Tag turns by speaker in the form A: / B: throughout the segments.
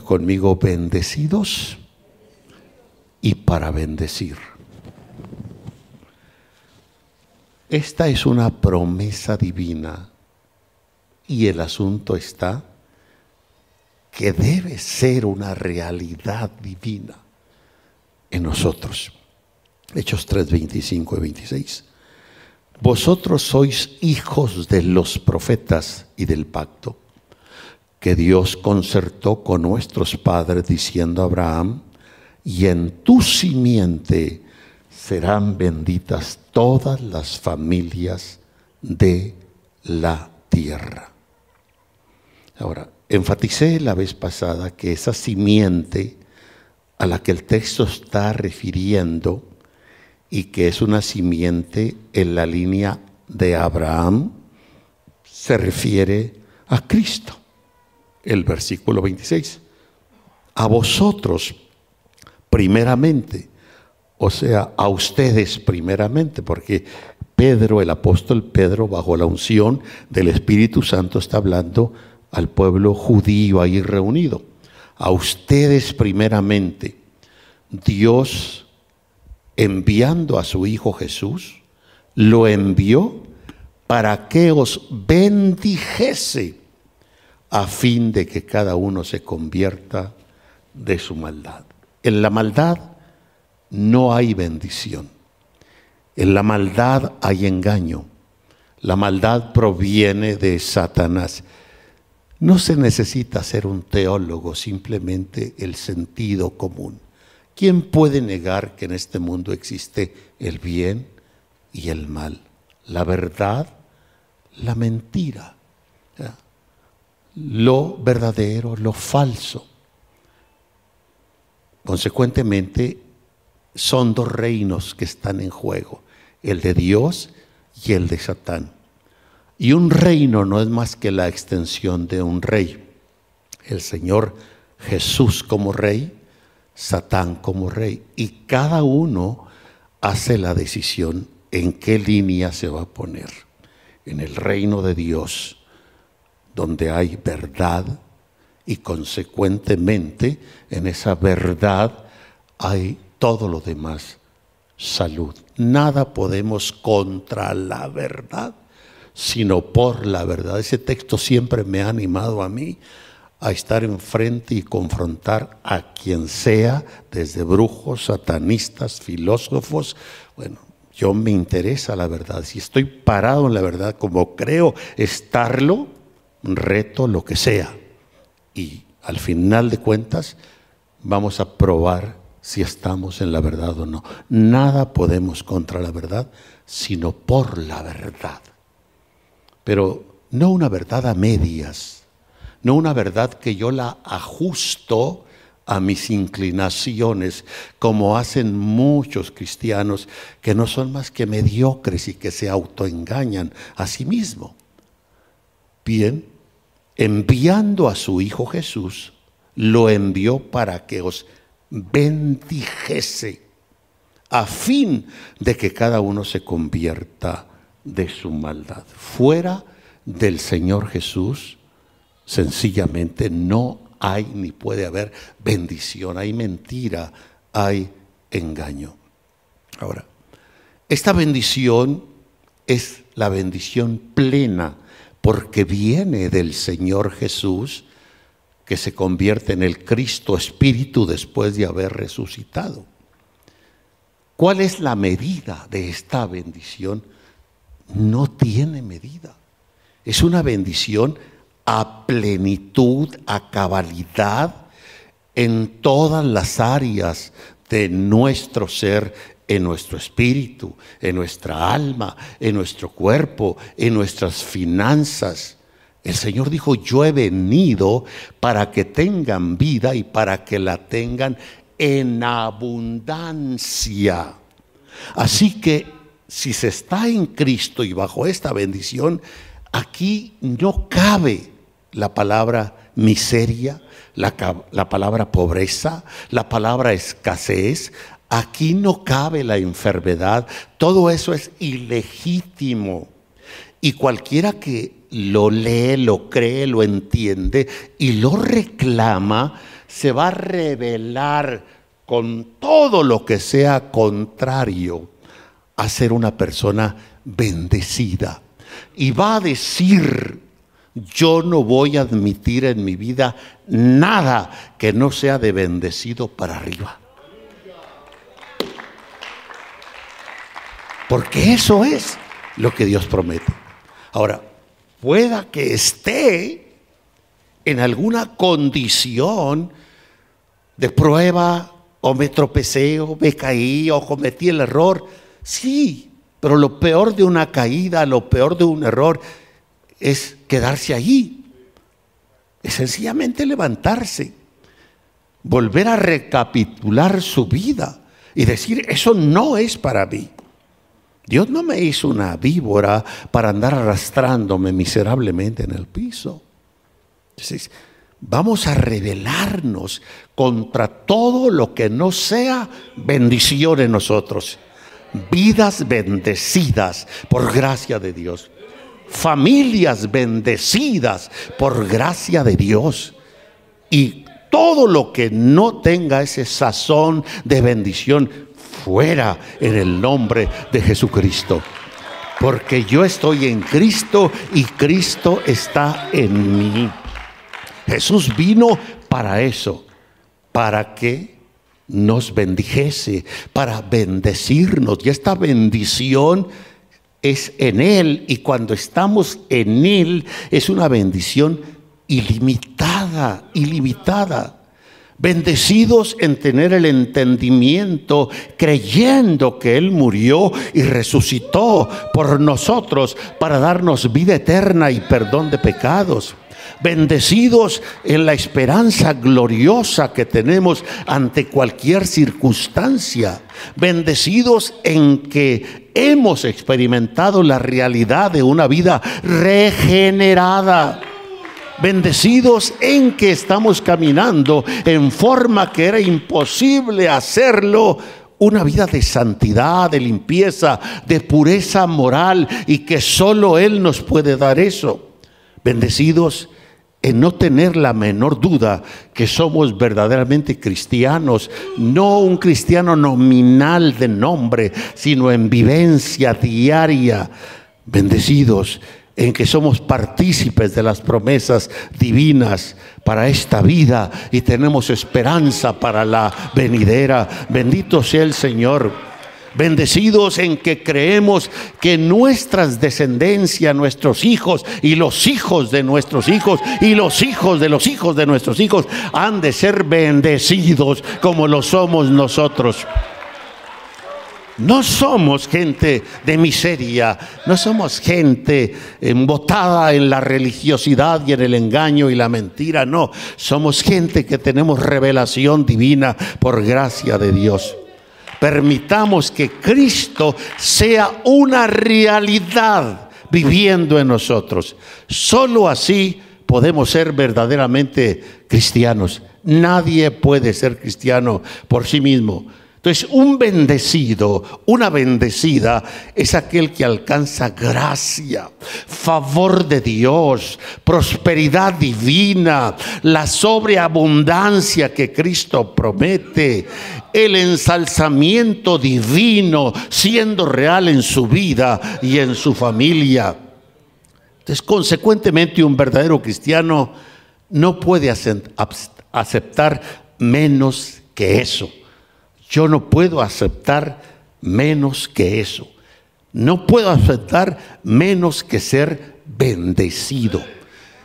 A: Conmigo, bendecidos y para bendecir. Esta es una promesa divina y el asunto está que debe ser una realidad divina en nosotros. Hechos 3, 25 y 26. Vosotros sois hijos de los profetas y del pacto que Dios concertó con nuestros padres diciendo a Abraham, y en tu simiente serán benditas todas las familias de la tierra. Ahora, enfaticé la vez pasada que esa simiente a la que el texto está refiriendo y que es una simiente en la línea de Abraham, se refiere a Cristo. El versículo 26. A vosotros primeramente, o sea, a ustedes primeramente, porque Pedro, el apóstol Pedro, bajo la unción del Espíritu Santo, está hablando al pueblo judío ahí reunido. A ustedes primeramente, Dios enviando a su Hijo Jesús, lo envió para que os bendijese a fin de que cada uno se convierta de su maldad. En la maldad no hay bendición. En la maldad hay engaño. La maldad proviene de Satanás. No se necesita ser un teólogo, simplemente el sentido común. ¿Quién puede negar que en este mundo existe el bien y el mal? La verdad, la mentira, lo verdadero, lo falso. Consecuentemente, son dos reinos que están en juego, el de Dios y el de Satán. Y un reino no es más que la extensión de un rey. El Señor Jesús como rey, Satán como rey. Y cada uno hace la decisión en qué línea se va a poner. En el reino de Dios, donde hay verdad y consecuentemente en esa verdad hay todo lo demás salud. Nada podemos contra la verdad sino por la verdad. Ese texto siempre me ha animado a mí a estar enfrente y confrontar a quien sea, desde brujos, satanistas, filósofos. Bueno, yo me interesa la verdad. Si estoy parado en la verdad como creo estarlo, reto lo que sea. Y al final de cuentas vamos a probar si estamos en la verdad o no. Nada podemos contra la verdad, sino por la verdad pero no una verdad a medias, no una verdad que yo la ajusto a mis inclinaciones, como hacen muchos cristianos que no son más que mediocres y que se autoengañan a sí mismos. Bien, enviando a su Hijo Jesús, lo envió para que os bendijese, a fin de que cada uno se convierta de su maldad. Fuera del Señor Jesús, sencillamente no hay ni puede haber bendición, hay mentira, hay engaño. Ahora, esta bendición es la bendición plena porque viene del Señor Jesús que se convierte en el Cristo Espíritu después de haber resucitado. ¿Cuál es la medida de esta bendición? no tiene medida. Es una bendición a plenitud, a cabalidad en todas las áreas de nuestro ser, en nuestro espíritu, en nuestra alma, en nuestro cuerpo, en nuestras finanzas. El Señor dijo, yo he venido para que tengan vida y para que la tengan en abundancia. Así que si se está en Cristo y bajo esta bendición, aquí no cabe la palabra miseria, la, la, palabra pobreza, la palabra escasez. Aquí no cabe la enfermedad. Todo eso es ilegítimo. Y cualquiera que lo lee, lo cree, lo entiende y lo reclama, se va a revelar con todo lo que sea contrario a ser una persona bendecida. Y va a decir, yo no voy a admitir en mi vida nada que no sea de bendecido para arriba. Porque eso es lo que Dios promete. Ahora, pueda que esté en alguna condición de prueba o me tropecé o me caí o cometí el error. Sí, pero lo peor de una caída, lo peor de un error es quedarse allí. Es sencillamente levantarse, volver a recapitular su vida y decir, eso no es para mí. Dios no me hizo una víbora para andar arrastrándome miserablemente en el piso. Entonces, vamos a rebelarnos contra todo lo que no sea bendición en nosotros. Vidas bendecidas por gracia de Dios. Familias bendecidas por gracia de Dios. Y todo lo que no tenga ese sazón de bendición, fuera en el nombre de Jesucristo. Porque yo estoy en Cristo y Cristo está en mí. Jesús vino para eso, para que nos bendijese, para bendecirnos. Y esta bendición es en Él y cuando estamos en Él es una bendición ilimitada, ilimitada bendecidos en tener el entendimiento, creyendo que Él murió y resucitó por nosotros para darnos vida eterna y perdón de pecados. Bendecidos en la esperanza gloriosa que tenemos ante cualquier circunstancia. Bendecidos en que hemos experimentado la realidad de una vida regenerada bendecidos en que estamos caminando en forma que era imposible hacerlo una vida de santidad, de limpieza, de pureza moral y que solo Él nos puede dar eso. Bendecidos en no tener la menor duda que somos verdaderamente cristianos, no un cristiano nominal de nombre, sino en vivencia diaria. Bendecidos en que somos partícipes de las promesas divinas para esta vida y tenemos esperanza para la venidera. Bendito sea el Señor. Bendecidos en que creemos que nuestras descendencias, nuestros hijos y los hijos de nuestros hijos y los hijos de los hijos de nuestros hijos han de ser bendecidos como lo somos nosotros. No somos gente de miseria, no somos gente embotada en la religiosidad y en el engaño y la mentira, no, somos gente que tenemos revelación divina por gracia de Dios. Permitamos que Cristo sea una realidad viviendo en nosotros. Solo así podemos ser verdaderamente cristianos. Nadie puede ser cristiano por sí mismo entonces, un bendecido, una bendecida, es aquel que alcanza gracia, favor de Dios, prosperidad divina, la sobreabundancia que Cristo promete, el ensalzamiento divino siendo real en su vida y en su familia. Entonces, consecuentemente, un verdadero cristiano no puede aceptar menos que eso. Yo no puedo aceptar menos que eso. No puedo aceptar menos que ser bendecido.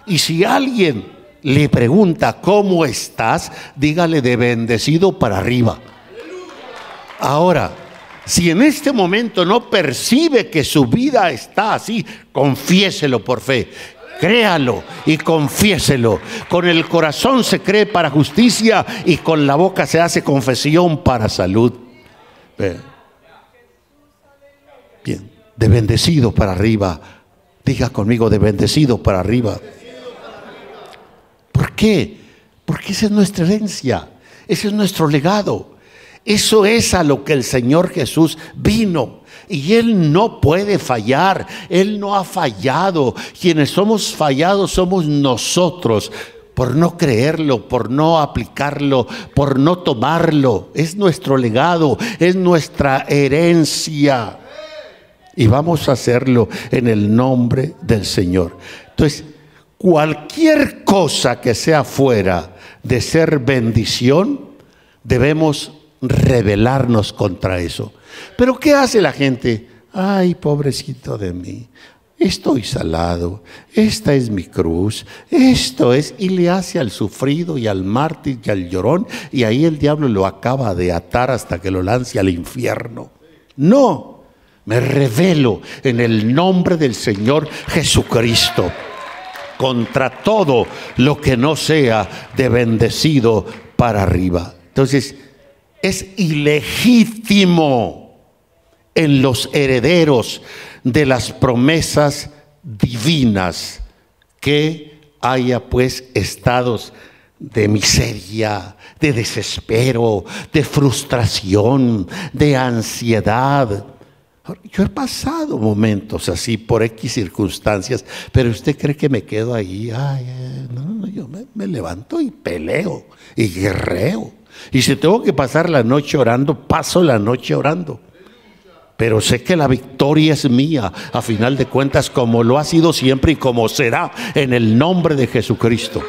A: Y si alguien le pregunta, ¿cómo estás? Dígale de bendecido para arriba. Ahora, si en este momento no percibe que su vida está así, confiéselo por fe. Créalo y confiéselo. Con el corazón se cree para justicia y con la boca se hace confesión para salud. Bien, de bendecido para arriba. Diga conmigo, de bendecido para arriba. ¿Por qué? Porque esa es nuestra herencia, ese es nuestro legado. Eso es a lo que el Señor Jesús vino. Y Él no puede fallar. Él no ha fallado. Quienes somos fallados somos nosotros. por no creerlo, por no aplicarlo, por no tomarlo. Es nuestro legado, es nuestra herencia. Y vamos a hacerlo en el nombre del Señor. Entonces, cualquier cosa que sea fuera de ser bendición, debemos rebelarnos contra eso. Pero ¿qué hace la gente? Ay, pobrecito de mí. Estoy salado, esta es mi cruz, esto es, y le hace al sufrido y al mártir y al llorón, y ahí el diablo lo acaba de atar hasta que lo lance al infierno. No, me revelo en el nombre del Señor Jesucristo contra todo lo que no sea de bendecido para arriba. Entonces, es ilegítimo en los herederos de las promesas divinas que haya pues estados de miseria, de desespero, de frustración, de ansiedad. Yo he pasado momentos así por X circunstancias, pero usted cree que me quedo ahí, ay, no, no, yo me levanto y peleo y guerreo. Y si tengo que pasar la noche orando, paso la noche orando. Pero sé que la victoria es mía, a final de cuentas, como lo ha sido siempre y como será en el nombre de Jesucristo.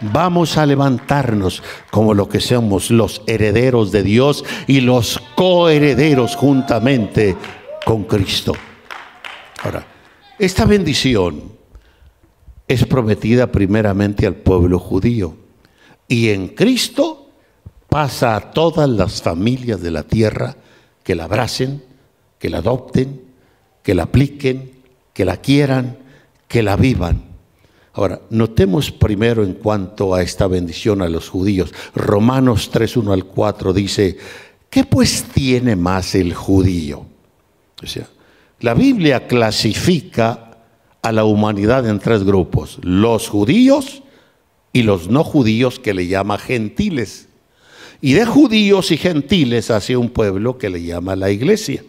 A: Vamos a levantarnos como lo que somos los herederos de Dios y los coherederos juntamente con Cristo. Ahora, esta bendición es prometida primeramente al pueblo judío y en Cristo pasa a todas las familias de la tierra que la abracen, que la adopten, que la apliquen, que la quieran, que la vivan. Ahora, notemos primero en cuanto a esta bendición a los judíos. Romanos 3, 1 al 4 dice, ¿qué pues tiene más el judío? O sea, la Biblia clasifica a la humanidad en tres grupos, los judíos y los no judíos que le llama gentiles y de judíos y gentiles hacia un pueblo que le llama la iglesia.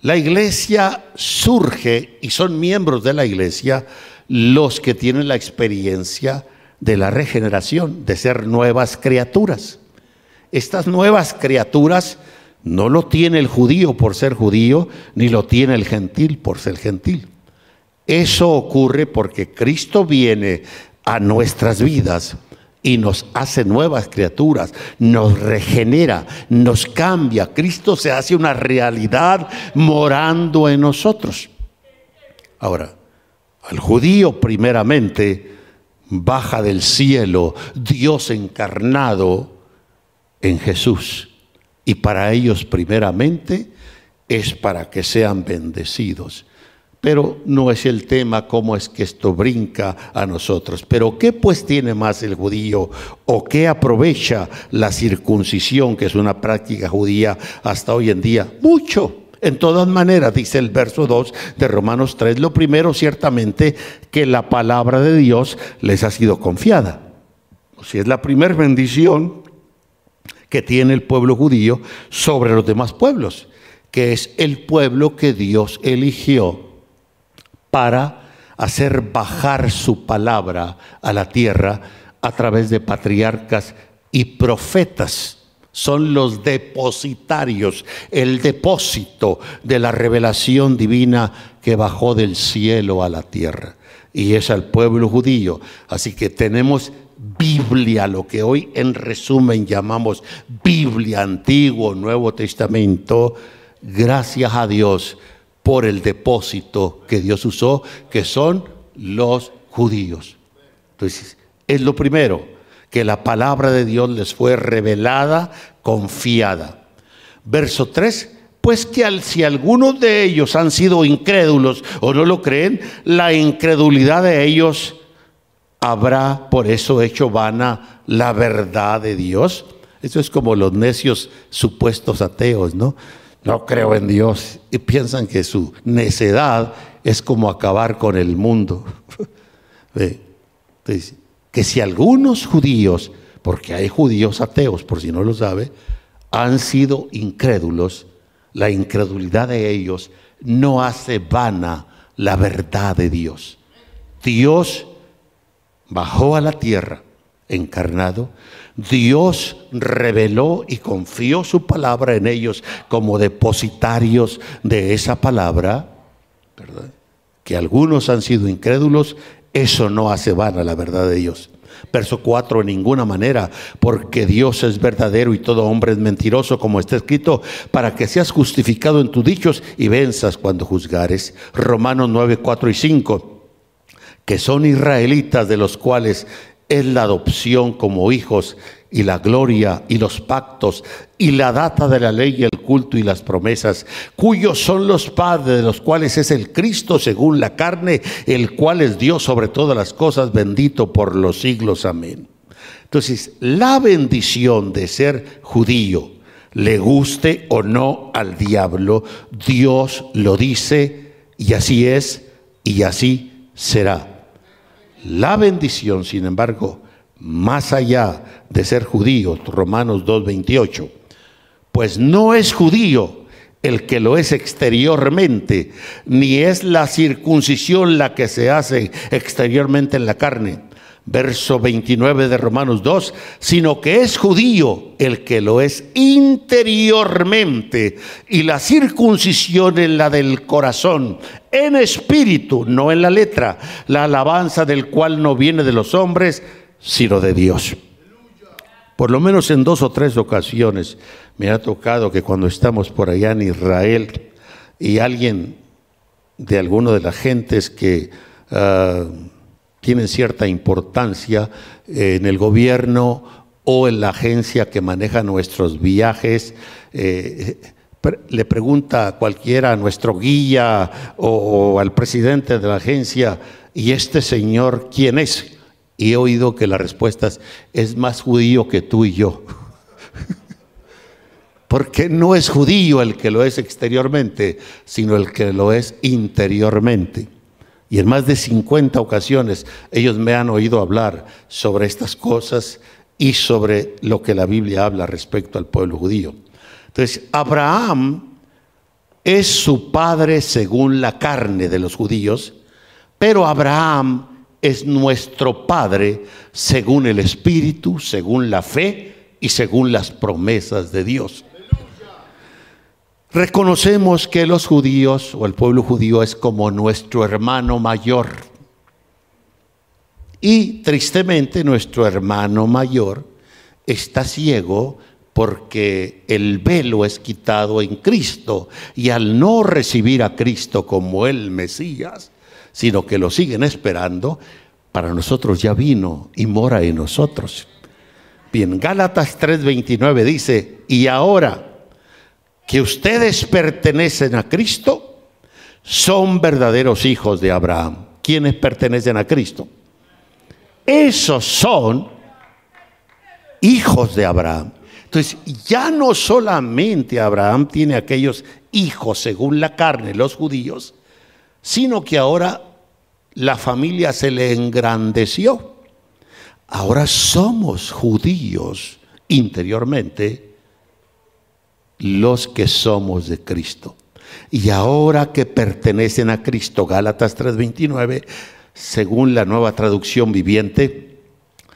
A: La iglesia surge y son miembros de la iglesia los que tienen la experiencia de la regeneración, de ser nuevas criaturas. Estas nuevas criaturas no lo tiene el judío por ser judío, ni lo tiene el gentil por ser gentil. Eso ocurre porque Cristo viene a nuestras vidas y nos hace nuevas criaturas, nos regenera, nos cambia. Cristo se hace una realidad morando en nosotros. Ahora, al judío primeramente baja del cielo Dios encarnado en Jesús. Y para ellos primeramente es para que sean bendecidos. Pero no es el tema cómo es que esto brinca a nosotros. Pero ¿qué pues tiene más el judío o qué aprovecha la circuncisión, que es una práctica judía hasta hoy en día? Mucho. En todas maneras, dice el verso 2 de Romanos 3, lo primero ciertamente que la palabra de Dios les ha sido confiada. Si es la primera bendición que tiene el pueblo judío sobre los demás pueblos, que es el pueblo que Dios eligió para hacer bajar su palabra a la tierra a través de patriarcas y profetas. Son los depositarios, el depósito de la revelación divina que bajó del cielo a la tierra. Y es al pueblo judío. Así que tenemos Biblia, lo que hoy en resumen llamamos Biblia, Antiguo, Nuevo Testamento. Gracias a Dios por el depósito que Dios usó, que son los judíos. Entonces, es lo primero, que la palabra de Dios les fue revelada, confiada. Verso 3, pues que si algunos de ellos han sido incrédulos o no lo creen, la incredulidad de ellos habrá por eso hecho vana la verdad de Dios. Eso es como los necios supuestos ateos, ¿no? No creo en Dios y piensan que su necedad es como acabar con el mundo. que si algunos judíos, porque hay judíos ateos, por si no lo sabe, han sido incrédulos, la incredulidad de ellos no hace vana la verdad de Dios. Dios bajó a la tierra encarnado, Dios reveló y confió su palabra en ellos como depositarios de esa palabra, que algunos han sido incrédulos, eso no hace vana la verdad de Dios. Verso 4, en ninguna manera, porque Dios es verdadero y todo hombre es mentiroso, como está escrito, para que seas justificado en tus dichos y venzas cuando juzgares. Romanos 9, 4 y 5, que son israelitas de los cuales es la adopción como hijos y la gloria y los pactos y la data de la ley y el culto y las promesas, cuyos son los padres de los cuales es el Cristo según la carne, el cual es Dios sobre todas las cosas, bendito por los siglos. Amén. Entonces, la bendición de ser judío, le guste o no al diablo, Dios lo dice y así es y así será. La bendición, sin embargo, más allá de ser judío, Romanos 2.28, pues no es judío el que lo es exteriormente, ni es la circuncisión la que se hace exteriormente en la carne, verso 29 de Romanos 2, sino que es judío el que lo es interiormente y la circuncisión es la del corazón, en espíritu, no en la letra, la alabanza del cual no viene de los hombres, sino de Dios. Por lo menos en dos o tres ocasiones me ha tocado que cuando estamos por allá en Israel y alguien de alguno de las gentes que... Ah, tienen cierta importancia en el gobierno o en la agencia que maneja nuestros viajes. Eh, le pregunta a cualquiera, a nuestro guía o, al presidente de la agencia, ¿y este señor quién es? Y he oído que la respuesta es, es más judío que tú y yo. Porque no es judío el que lo es exteriormente, sino el que lo es interiormente. Y en más de 50 ocasiones ellos me han oído hablar sobre estas cosas y sobre lo que la Biblia habla respecto al pueblo judío. Entonces, Abraham es su padre según la carne de los judíos, pero Abraham es nuestro padre según el Espíritu, según la fe y según las promesas de Dios. Reconocemos que los judíos o el pueblo judío es como nuestro hermano mayor. Y tristemente nuestro hermano mayor está ciego porque el velo es quitado en Cristo y al no recibir a Cristo como el Mesías, sino que lo siguen esperando, para nosotros ya vino y mora en nosotros. Bien, Gálatas 3:29 dice, y ahora que ustedes pertenecen a Cristo, son verdaderos hijos de Abraham. ¿Quiénes pertenecen a Cristo? Esos son hijos de Abraham. Entonces, ya no solamente Abraham tiene aquellos hijos según la carne, los judíos, sino que ahora la familia se le engrandeció. Ahora somos judíos interiormente los que somos de Cristo. Y ahora que pertenecen a Cristo, Gálatas 3:29, según la nueva traducción viviente,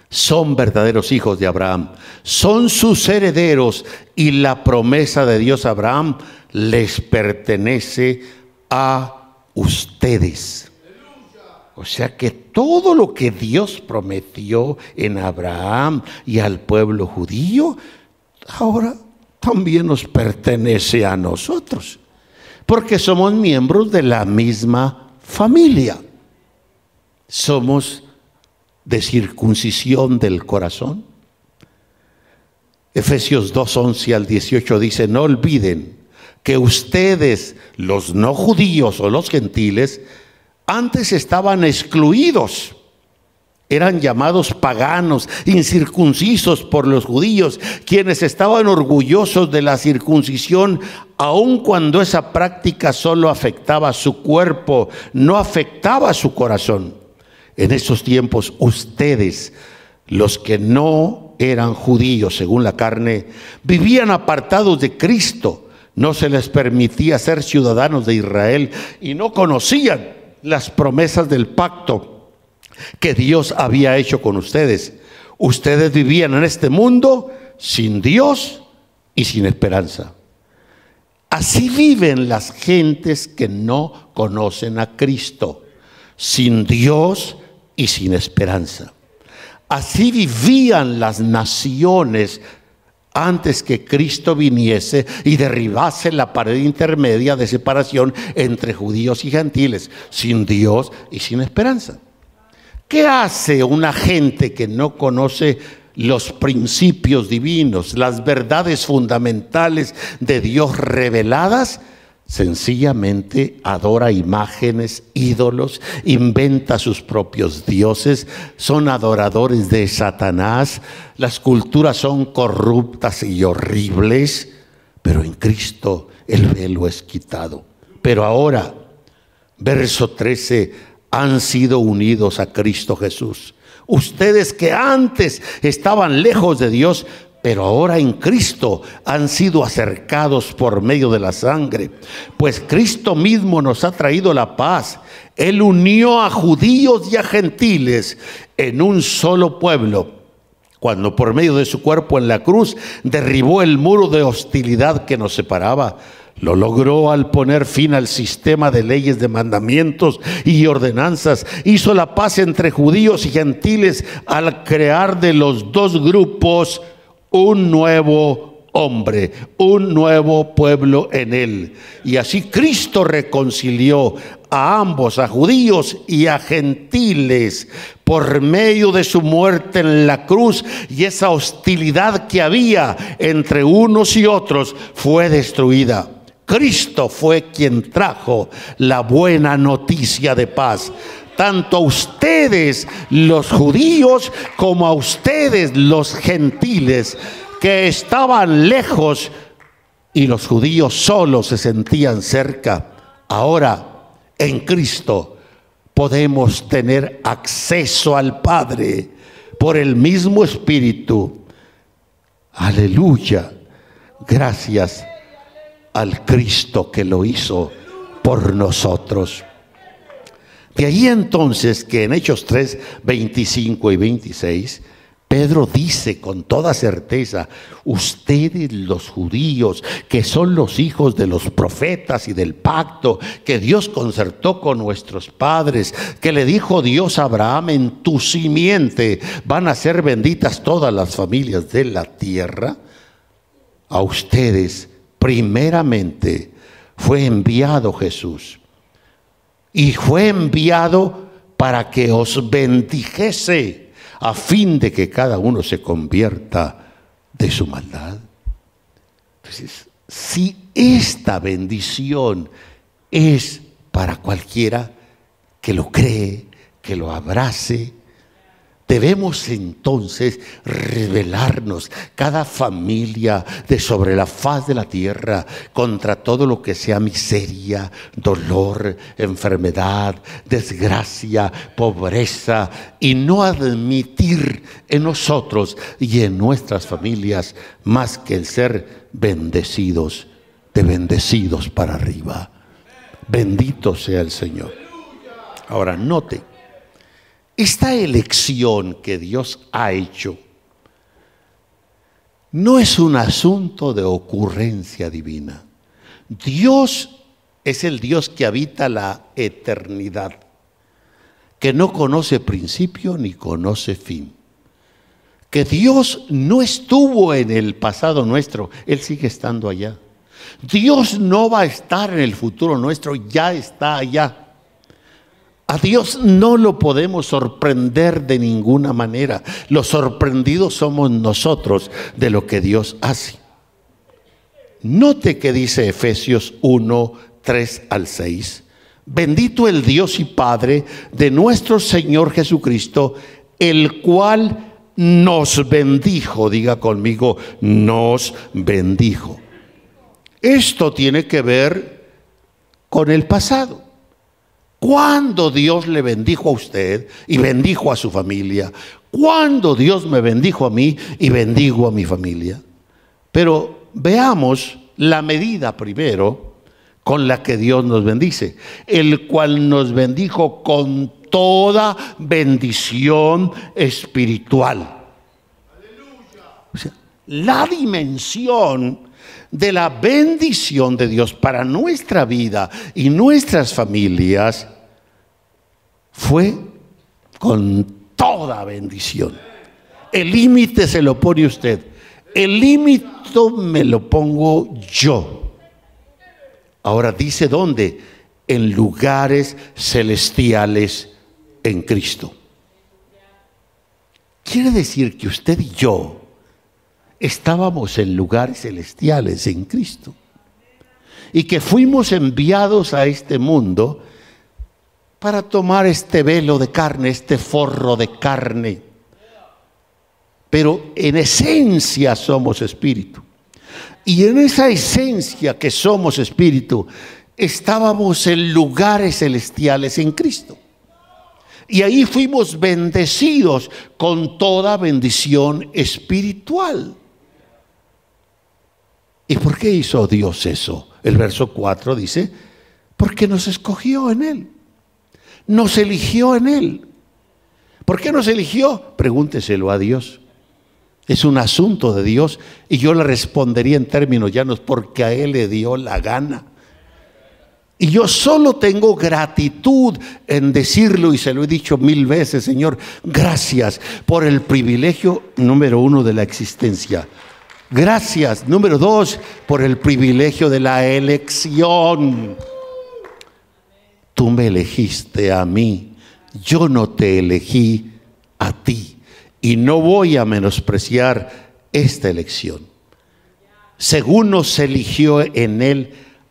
A: son verdaderos hijos de Abraham, son sus herederos y la promesa de Dios a Abraham les pertenece a ustedes. O sea que todo lo que Dios prometió en Abraham y al pueblo judío, ahora también nos pertenece a nosotros, porque somos miembros de la misma familia. Somos de circuncisión del corazón. Efesios 2, 11 al 18 dice, no olviden que ustedes, los no judíos o los gentiles, antes estaban excluidos eran llamados paganos, incircuncisos por los judíos, quienes estaban orgullosos de la circuncisión, aun cuando esa práctica solo afectaba su cuerpo, no afectaba su corazón. En esos tiempos ustedes, los que no eran judíos según la carne, vivían apartados de Cristo. No se les permitía ser ciudadanos de Israel y no conocían las promesas del pacto que Dios había hecho con ustedes. Ustedes vivían en este mundo sin Dios y sin esperanza. Así viven las gentes que no conocen a Cristo, sin Dios y sin esperanza. Así vivían las naciones antes que Cristo viniese y derribase la pared intermedia de separación entre judíos y gentiles, sin Dios y sin esperanza. ¿Qué hace una gente que no conoce los principios divinos, las verdades fundamentales de Dios reveladas? Sencillamente adora imágenes, ídolos, inventa sus propios dioses, son adoradores de Satanás, las culturas son corruptas y horribles, pero en Cristo el velo es quitado. Pero ahora, verso 13, han sido unidos a Cristo Jesús. Ustedes que antes estaban lejos de Dios, pero ahora en Cristo han sido acercados por medio de la sangre, pues Cristo mismo nos ha traído la paz. Él unió a judíos y a gentiles en un solo pueblo, cuando por medio de su cuerpo en la cruz derribó el muro de hostilidad que nos separaba. Lo logró al poner fin al sistema de leyes, de mandamientos y ordenanzas. Hizo la paz entre judíos y gentiles al crear de los dos grupos un nuevo hombre, un nuevo pueblo en él. Y así Cristo reconcilió a ambos, a judíos y a gentiles, por medio de su muerte en la cruz y esa hostilidad que había entre unos y otros fue destruida. Cristo fue quien trajo la buena noticia de paz tanto a ustedes los judíos como a ustedes los gentiles que estaban lejos y los judíos solo se sentían cerca. Ahora en Cristo podemos tener acceso al Padre por el mismo Espíritu. Aleluya. Gracias al Cristo que lo hizo por nosotros. De ahí entonces que en Hechos 3, 25 y 26, Pedro dice con toda certeza, ustedes los judíos, que son los hijos de los profetas y del pacto que Dios concertó con nuestros padres, que le dijo Dios a Abraham, en tu simiente van a ser benditas todas las familias de la tierra, a ustedes primeramente fue enviado Jesús y fue enviado para que os bendijese a fin de que cada uno se convierta de su maldad. Entonces, si esta bendición es para cualquiera que lo cree, que lo abrace, Debemos entonces revelarnos cada familia de sobre la faz de la tierra contra todo lo que sea miseria, dolor, enfermedad, desgracia, pobreza y no admitir en nosotros y en nuestras familias más que el ser bendecidos, de bendecidos para arriba. Bendito sea el Señor. Ahora note esta elección que Dios ha hecho no es un asunto de ocurrencia divina. Dios es el Dios que habita la eternidad, que no conoce principio ni conoce fin. Que Dios no estuvo en el pasado nuestro, Él sigue estando allá. Dios no va a estar en el futuro nuestro, ya está allá. A Dios no lo podemos sorprender de ninguna manera. Los sorprendidos somos nosotros de lo que Dios hace. Note que dice Efesios 1, 3 al 6. Bendito el Dios y Padre de nuestro Señor Jesucristo, el cual nos bendijo. Diga conmigo, nos bendijo. Esto tiene que ver con el pasado. ¿Cuándo Dios le bendijo a usted y bendijo a su familia? ¿Cuándo Dios me bendijo a mí y bendigo a mi familia? Pero veamos la medida primero con la que Dios nos bendice, el cual nos bendijo con toda bendición espiritual. la dimensión de la bendición de Dios para nuestra vida y nuestras familias fue con toda bendición. El límite se lo pone usted. El límite me lo pongo yo. Ahora dice dónde? En lugares celestiales en Cristo. Quiere decir que usted y yo estábamos en lugares celestiales en Cristo. Y que fuimos enviados a este mundo para tomar este velo de carne, este forro de carne. Pero en esencia somos espíritu. Y en esa esencia que somos espíritu, estábamos en lugares celestiales en Cristo. Y ahí fuimos bendecidos con toda bendición espiritual. ¿Y por qué hizo Dios eso? El verso 4 dice, porque nos escogió en Él nos eligió en Él. ¿Por qué nos eligió? Pregúnteselo a Dios. Es un asunto de Dios y yo le respondería en términos llanos porque a Él le dio la gana. Y yo solo tengo gratitud en decirlo y se lo he dicho mil veces, Señor, gracias por el privilegio número uno de la existencia. Gracias, número dos, por el privilegio de la elección tú me elegiste a mí, yo no te elegí a ti. Y no voy a menospreciar esta elección. Según nos eligió en Él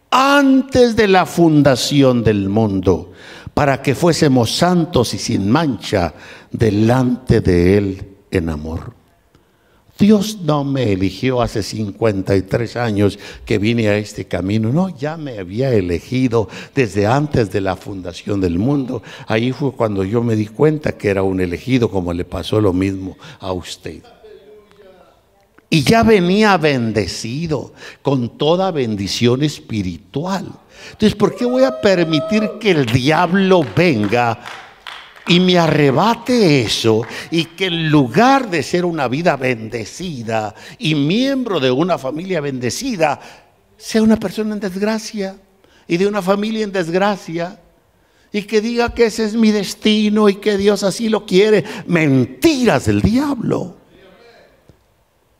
A: antes de la fundación del mundo, para que fuésemos santos y sin mancha delante de Él en amor. Dios no me eligió hace 53 años que vine a este camino, no, ya me había elegido desde antes de la fundación del mundo. Ahí fue cuando yo me di cuenta que era un elegido, como le pasó lo mismo a usted. Y ya venía bendecido con toda bendición espiritual. Entonces, ¿por qué voy a permitir que el diablo venga y me arrebate eso y que en lugar de ser una vida bendecida y miembro de una familia bendecida, sea una persona en desgracia y de una familia en desgracia y que diga que ese es mi destino y que Dios así lo quiere. Mentiras del diablo.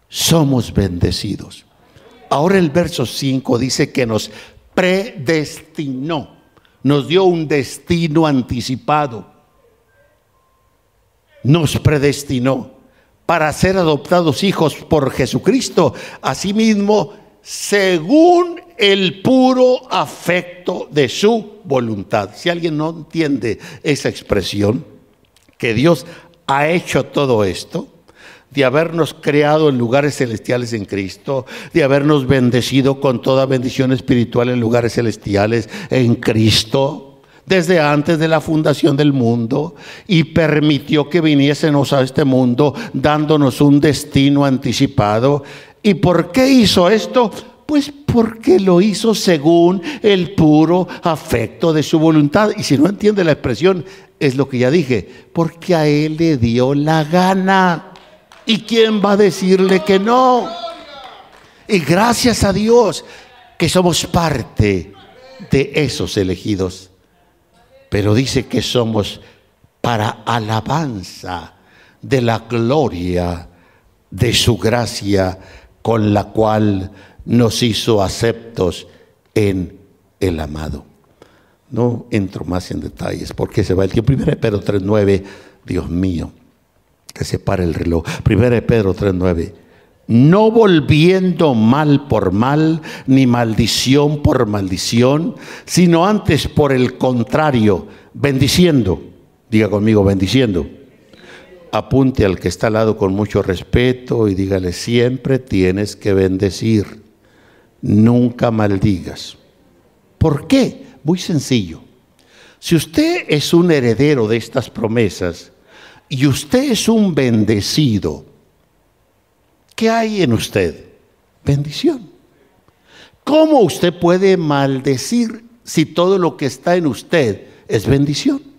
A: Somos bendecidos. Ahora el verso 5 dice que nos predestinó, nos dio un destino anticipado nos predestinó para ser adoptados hijos por Jesucristo, asimismo, según el puro afecto de su voluntad. Si alguien no entiende esa expresión, que Dios ha hecho todo esto, de habernos creado en lugares celestiales en Cristo, de habernos bendecido con toda bendición espiritual en lugares celestiales en Cristo, desde antes de la fundación del mundo y permitió que viniésemos a este mundo dándonos un destino anticipado. ¿Y por qué hizo esto? Pues porque lo hizo según el puro afecto de su voluntad. Y si no entiende la expresión, es lo que ya dije, porque a él le dio la gana. ¿Y quién va a decirle que no? Y gracias a Dios que somos parte de esos elegidos pero dice que somos para alabanza de la gloria de su gracia con la cual nos hizo aceptos en el amado. No entro más en detalles porque se va el tiempo. Primero Pedro 3.9, Dios mío, que se pare el reloj. Primero Pedro 3.9 no volviendo mal por mal, ni maldición por maldición, sino antes por el contrario, bendiciendo. Diga conmigo, bendiciendo. Apunte al que está al lado con mucho respeto y dígale, siempre tienes que bendecir, nunca maldigas. ¿Por qué? Muy sencillo. Si usted es un heredero de estas promesas y usted es un bendecido, ¿Qué hay en usted? Bendición. ¿Cómo usted puede maldecir si todo lo que está en usted es bendición?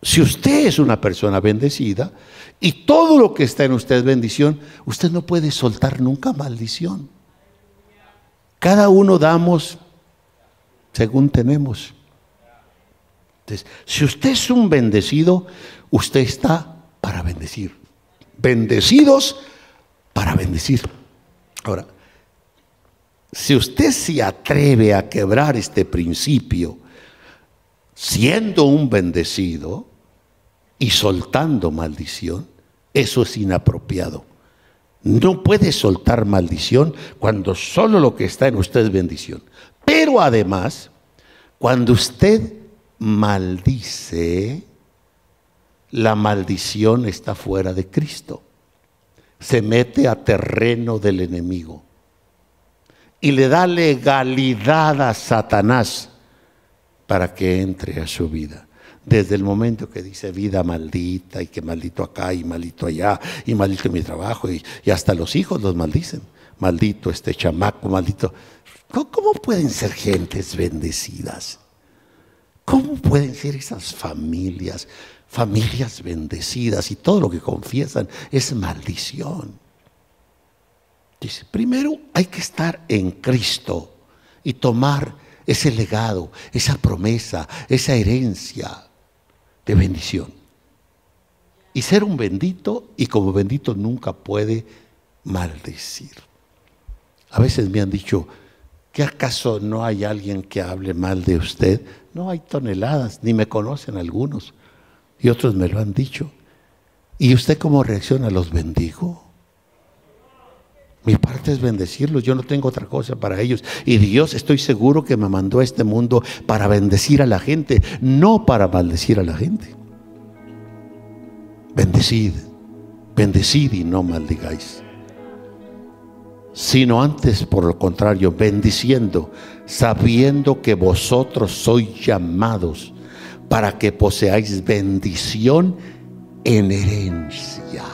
A: si usted es una persona bendecida y todo lo que está en usted es bendición, usted no puede soltar nunca maldición. Cada uno damos según tenemos. Entonces, si usted es un bendecido, usted está para bendecir. Bendecidos para bendecir. Ahora, si usted se atreve a quebrar este principio, siendo un bendecido y soltando maldición, eso es inapropiado. No puede soltar maldición cuando solo lo que está en usted es bendición. Pero además, cuando usted maldice, la maldición está fuera de Cristo. Se mete a terreno del enemigo y le da legalidad a Satanás para que entre a su vida. Desde el momento que dice vida maldita y que maldito acá y maldito allá y maldito mi trabajo y, hasta los hijos los maldicen. Maldito este chamaco, maldito. ¿Cómo, pueden ser gentes bendecidas? ¿Cómo pueden ser esas familias, familias bendecidas y todo lo que confiesan es maldición? Dice, primero hay que estar en Cristo y tomar ese legado, esa promesa, esa herencia de bendición. Y ser un bendito y como bendito nunca puede maldecir. A veces me han dicho, ¿qué acaso no hay alguien que hable mal de usted? No hay toneladas, ni me conocen algunos. Y otros me lo han dicho. ¿Y usted cómo reacciona? ¿Los bendigo? Mi parte es bendecirlos, yo no tengo otra cosa para ellos. Y Dios estoy seguro que me mandó a este mundo para bendecir a la gente, no para maldecir a la gente. Bendecid, bendecid y no maldigáis. Sino antes, por lo contrario, bendiciendo, sabiendo que vosotros sois llamados para que poseáis bendición en herencia.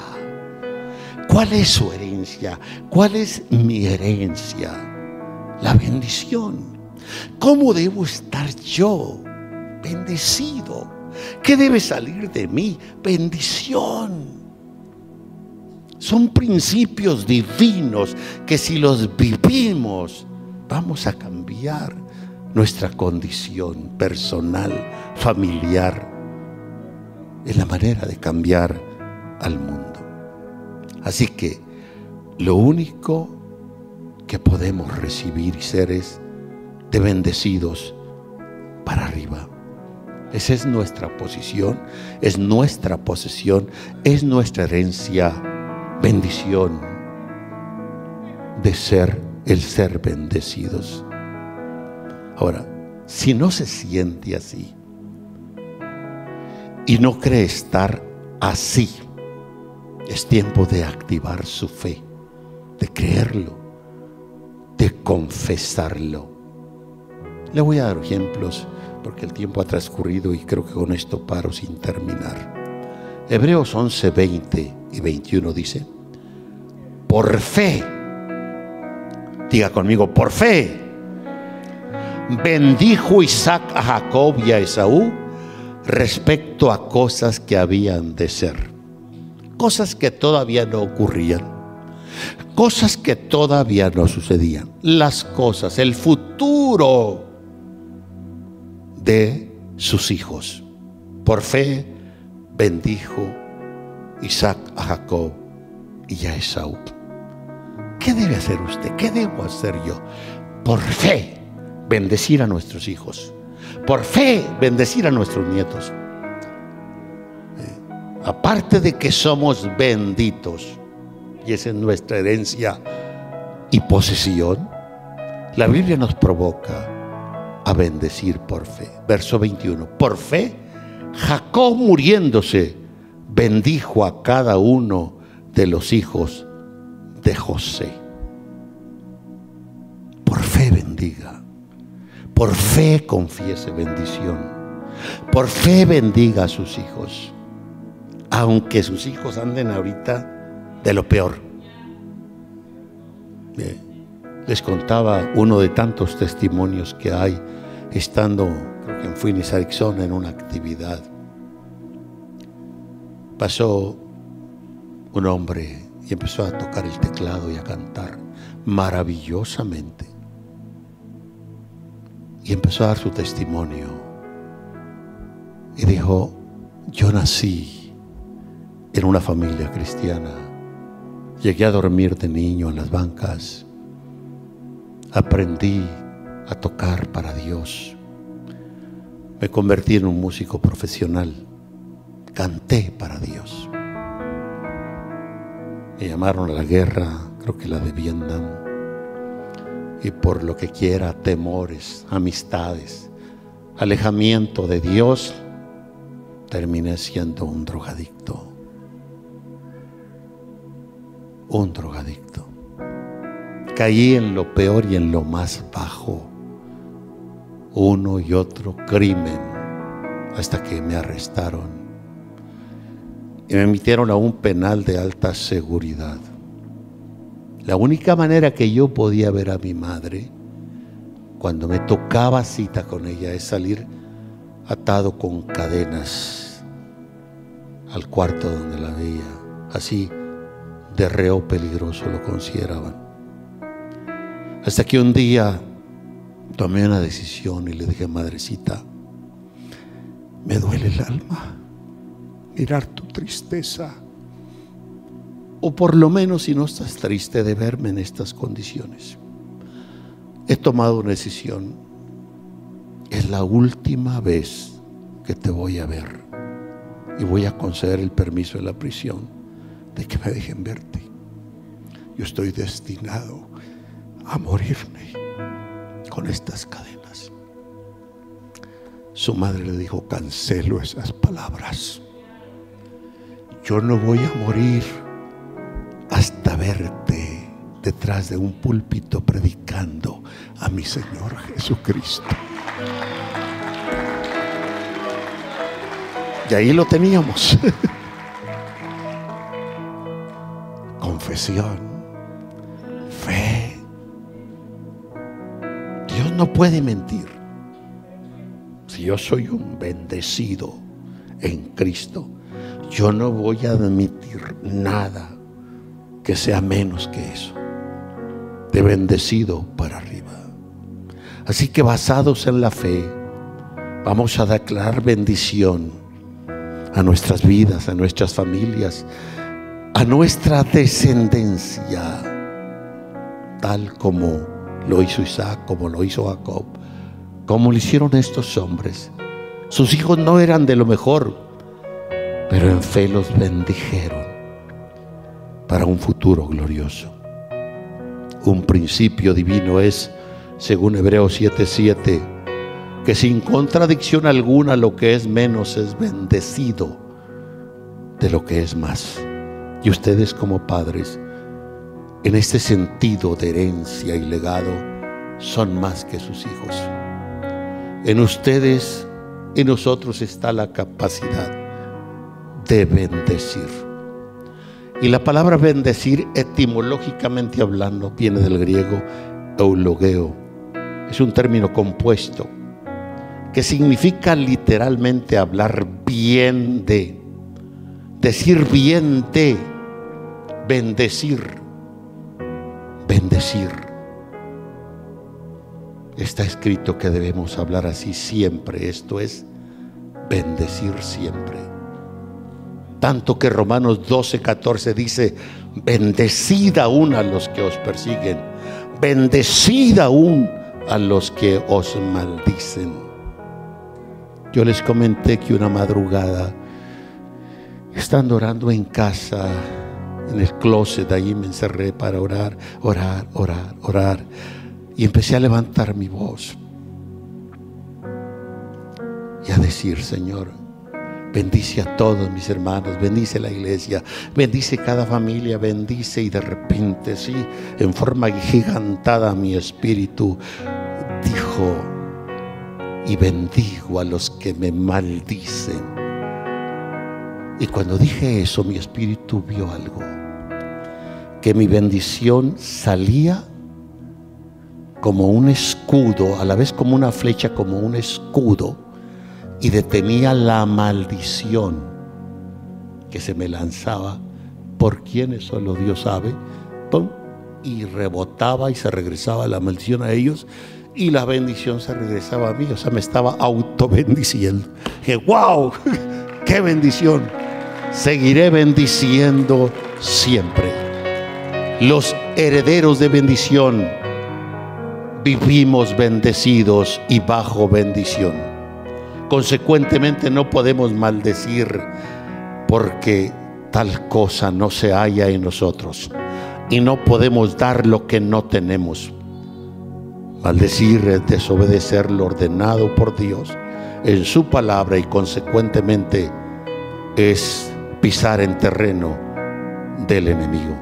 A: ¿Cuál es su herencia? ¿Cuál es mi herencia? La bendición. ¿Cómo debo estar yo bendecido? ¿Qué debe salir de mí? Bendición. Son principios divinos que si los vivimos vamos a cambiar nuestra condición personal, familiar, en la manera de cambiar al mundo. Así que lo único que podemos recibir y ser es de bendecidos para arriba. Esa es nuestra posición, es nuestra posesión, es nuestra herencia, bendición de ser el ser bendecidos. Ahora, si no se siente así y no cree estar así, es tiempo de activar su fe, de creerlo, de confesarlo. Le voy a dar ejemplos porque el tiempo ha transcurrido y creo que con esto paro sin terminar. Hebreos 11, 20 y 21 dice, por fe, diga conmigo, por fe, bendijo Isaac a Jacob y a Esaú respecto a cosas que habían de ser cosas que todavía no ocurrían, cosas que todavía no sucedían, las cosas, el futuro de sus hijos. Por fe bendijo Isaac a Jacob y a Esaú. ¿Qué debe hacer usted? ¿Qué debo hacer yo? Por fe bendecir a nuestros hijos. Por fe bendecir a nuestros nietos aparte de que somos benditos, y esa es nuestra herencia y posesión, la Biblia nos provoca a bendecir por fe. Verso 21. Por fe, Jacob muriéndose, bendijo a cada uno de los hijos de José. Por fe confiese bendición. Por fe bendiga a sus hijos aunque sus hijos anden ahorita de lo peor. Les contaba uno de tantos testimonios que hay estando, creo que en Phoenix, en una actividad. pasó un hombre y empezó a tocar el teclado y a cantar maravillosamente. Y empezó a dar su testimonio. Y dijo, yo nací en una familia cristiana. Llegué a dormir de niño en las bancas. Aprendí a tocar para Dios. Me convertí en un músico profesional. Canté para Dios. Me llamaron a la guerra, creo que la de Vietnam. Y por lo que quiera, temores, amistades, alejamiento de Dios, terminé siendo un drogadicto. Un drogadicto. Caí en lo peor y en lo más bajo. Uno y otro crimen hasta que me arrestaron y me emitieron a un penal de alta seguridad. La única manera que yo podía ver a mi madre cuando me tocaba cita con ella es salir atado con cadenas al cuarto donde la veía. Así de reo peligroso lo consideraban. Hasta que un día tomé una decisión y le dije, madrecita, me duele el alma mirar tu tristeza. O por lo menos si no estás triste de verme en estas condiciones. He tomado una decisión. Es la última vez que te voy a ver. Y voy a conceder el permiso de la prisión de que me dejen verte. Yo estoy destinado a morirme con estas cadenas. Su madre le dijo, cancelo esas palabras yo no voy a morir hasta verte detrás de un púlpito predicando a mi Señor Jesucristo. Y ahí lo teníamos. Confesión, fe. Dios no puede mentir. Si yo soy un bendecido en Cristo, yo no voy a admitir nada que sea menos que eso. De bendecido para arriba. Así que basados en la fe, vamos a declarar bendición a nuestras vidas, a nuestras familias, a nuestra descendencia, tal como lo hizo Isaac, como lo hizo Jacob, como lo hicieron estos hombres. Sus hijos no eran de lo mejor, pero en fe los bendijeron para un futuro glorioso. Un principio divino es, según Hebreos 7:7, que sin contradicción alguna lo que es menos es bendecido de lo que es más. Y ustedes como padres, en este sentido de herencia y legado, son más que sus hijos. En ustedes y nosotros está la capacidad de bendecir. Y la palabra bendecir, etimológicamente hablando, viene del griego eulogeo. Es un término compuesto que significa literalmente hablar bien de, decir bien de, bendecir, bendecir. Está escrito que debemos hablar así siempre, esto es bendecir siempre. Tanto que Romanos 12, 14 dice, bendecid aún a los que os persiguen, bendecid aún a los que os maldicen. Yo les comenté que una madrugada, estando orando en casa, en el closet, allí me encerré para orar, orar, orar, orar. Y empecé a levantar mi voz y a decir, Señor, Bendice a todos mis hermanos, bendice la iglesia, bendice cada familia, bendice y de repente, sí, en forma gigantada mi espíritu dijo, y bendigo a los que me maldicen. Y cuando dije eso, mi espíritu vio algo, que mi bendición salía como un escudo, a la vez como una flecha, como un escudo y detenía la maldición que se me lanzaba por quienes solo Dios sabe, y rebotaba y se regresaba la maldición a ellos y la bendición se regresaba a mí, o sea, me estaba auto bendiciendo. Dije, wow, qué bendición. Seguiré bendiciendo siempre. Los herederos de bendición vivimos bendecidos y bajo bendición. Consecuentemente no podemos maldecir porque tal cosa no se halla en nosotros y no podemos dar lo que no tenemos. Maldecir es desobedecer lo ordenado por Dios en su palabra y consecuentemente es pisar en terreno del enemigo.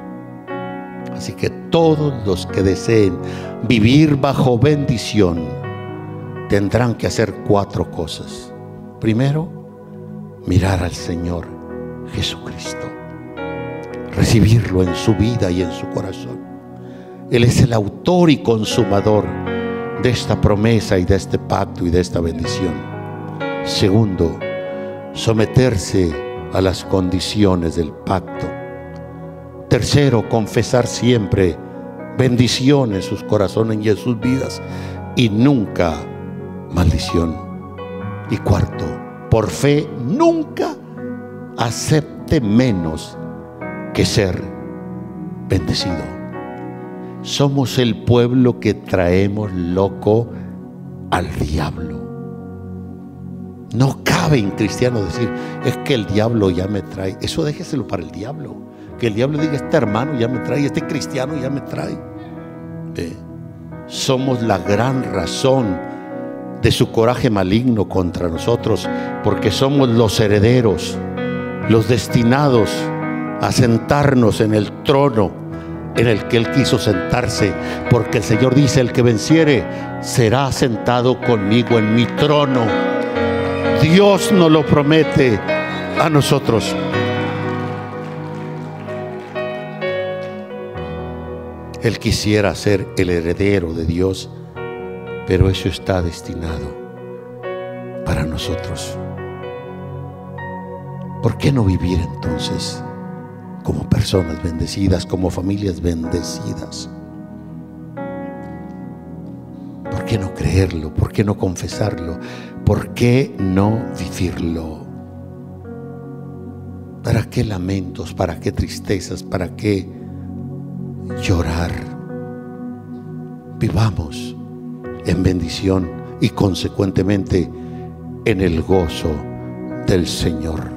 A: Así que todos los que deseen vivir bajo bendición tendrán que hacer cuatro cosas. Primero, mirar al Señor Jesucristo, recibirlo en su vida y en su corazón. Él es el autor y consumador de esta promesa y de este pacto y de esta bendición. Segundo, someterse a las condiciones del pacto. Tercero, confesar siempre bendición en sus corazones y en sus vidas y nunca maldición. Y cuarto, por fe nunca acepte menos que ser bendecido. Somos el pueblo que traemos loco al diablo. No cabe en cristiano decir, es que el diablo ya me trae. Eso déjeselo para el diablo. Que el diablo diga, este hermano ya me trae, este cristiano ya me trae. Somos la gran razón de su coraje maligno contra nosotros, porque somos los herederos los destinados a sentarnos en el trono en el que Él quiso sentarse, porque el Señor dice, el que venciere será sentado conmigo en mi trono. Dios nos lo promete a nosotros. Él quisiera ser el heredero de Dios, pero eso está destinado para nosotros. ¿Por qué no vivir entonces como personas bendecidas, como familias bendecidas? ¿Por qué no creerlo? ¿Por qué no confesarlo? ¿Por qué no vivirlo? ¿Para qué lamentos? ¿Para qué tristezas? ¿Para qué llorar? Vivamos en bendición y consecuentemente en el gozo del Señor.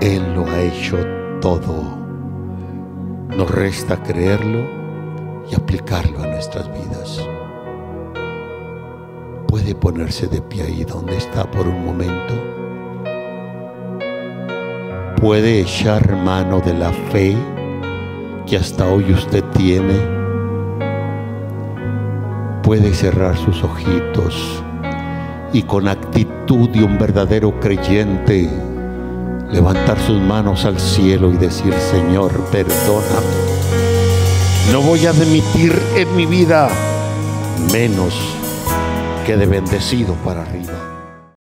A: Él lo ha hecho todo. Nos resta creerlo y aplicarlo a nuestras vidas. Puede ponerse de pie ahí donde está por un momento. Puede echar mano de la fe que hasta hoy usted tiene. Puede cerrar sus ojitos y con actitud de un verdadero creyente levantar sus manos al cielo y decir, Señor, perdóname. No voy a admitir en mi vida menos que de bendecido para arriba.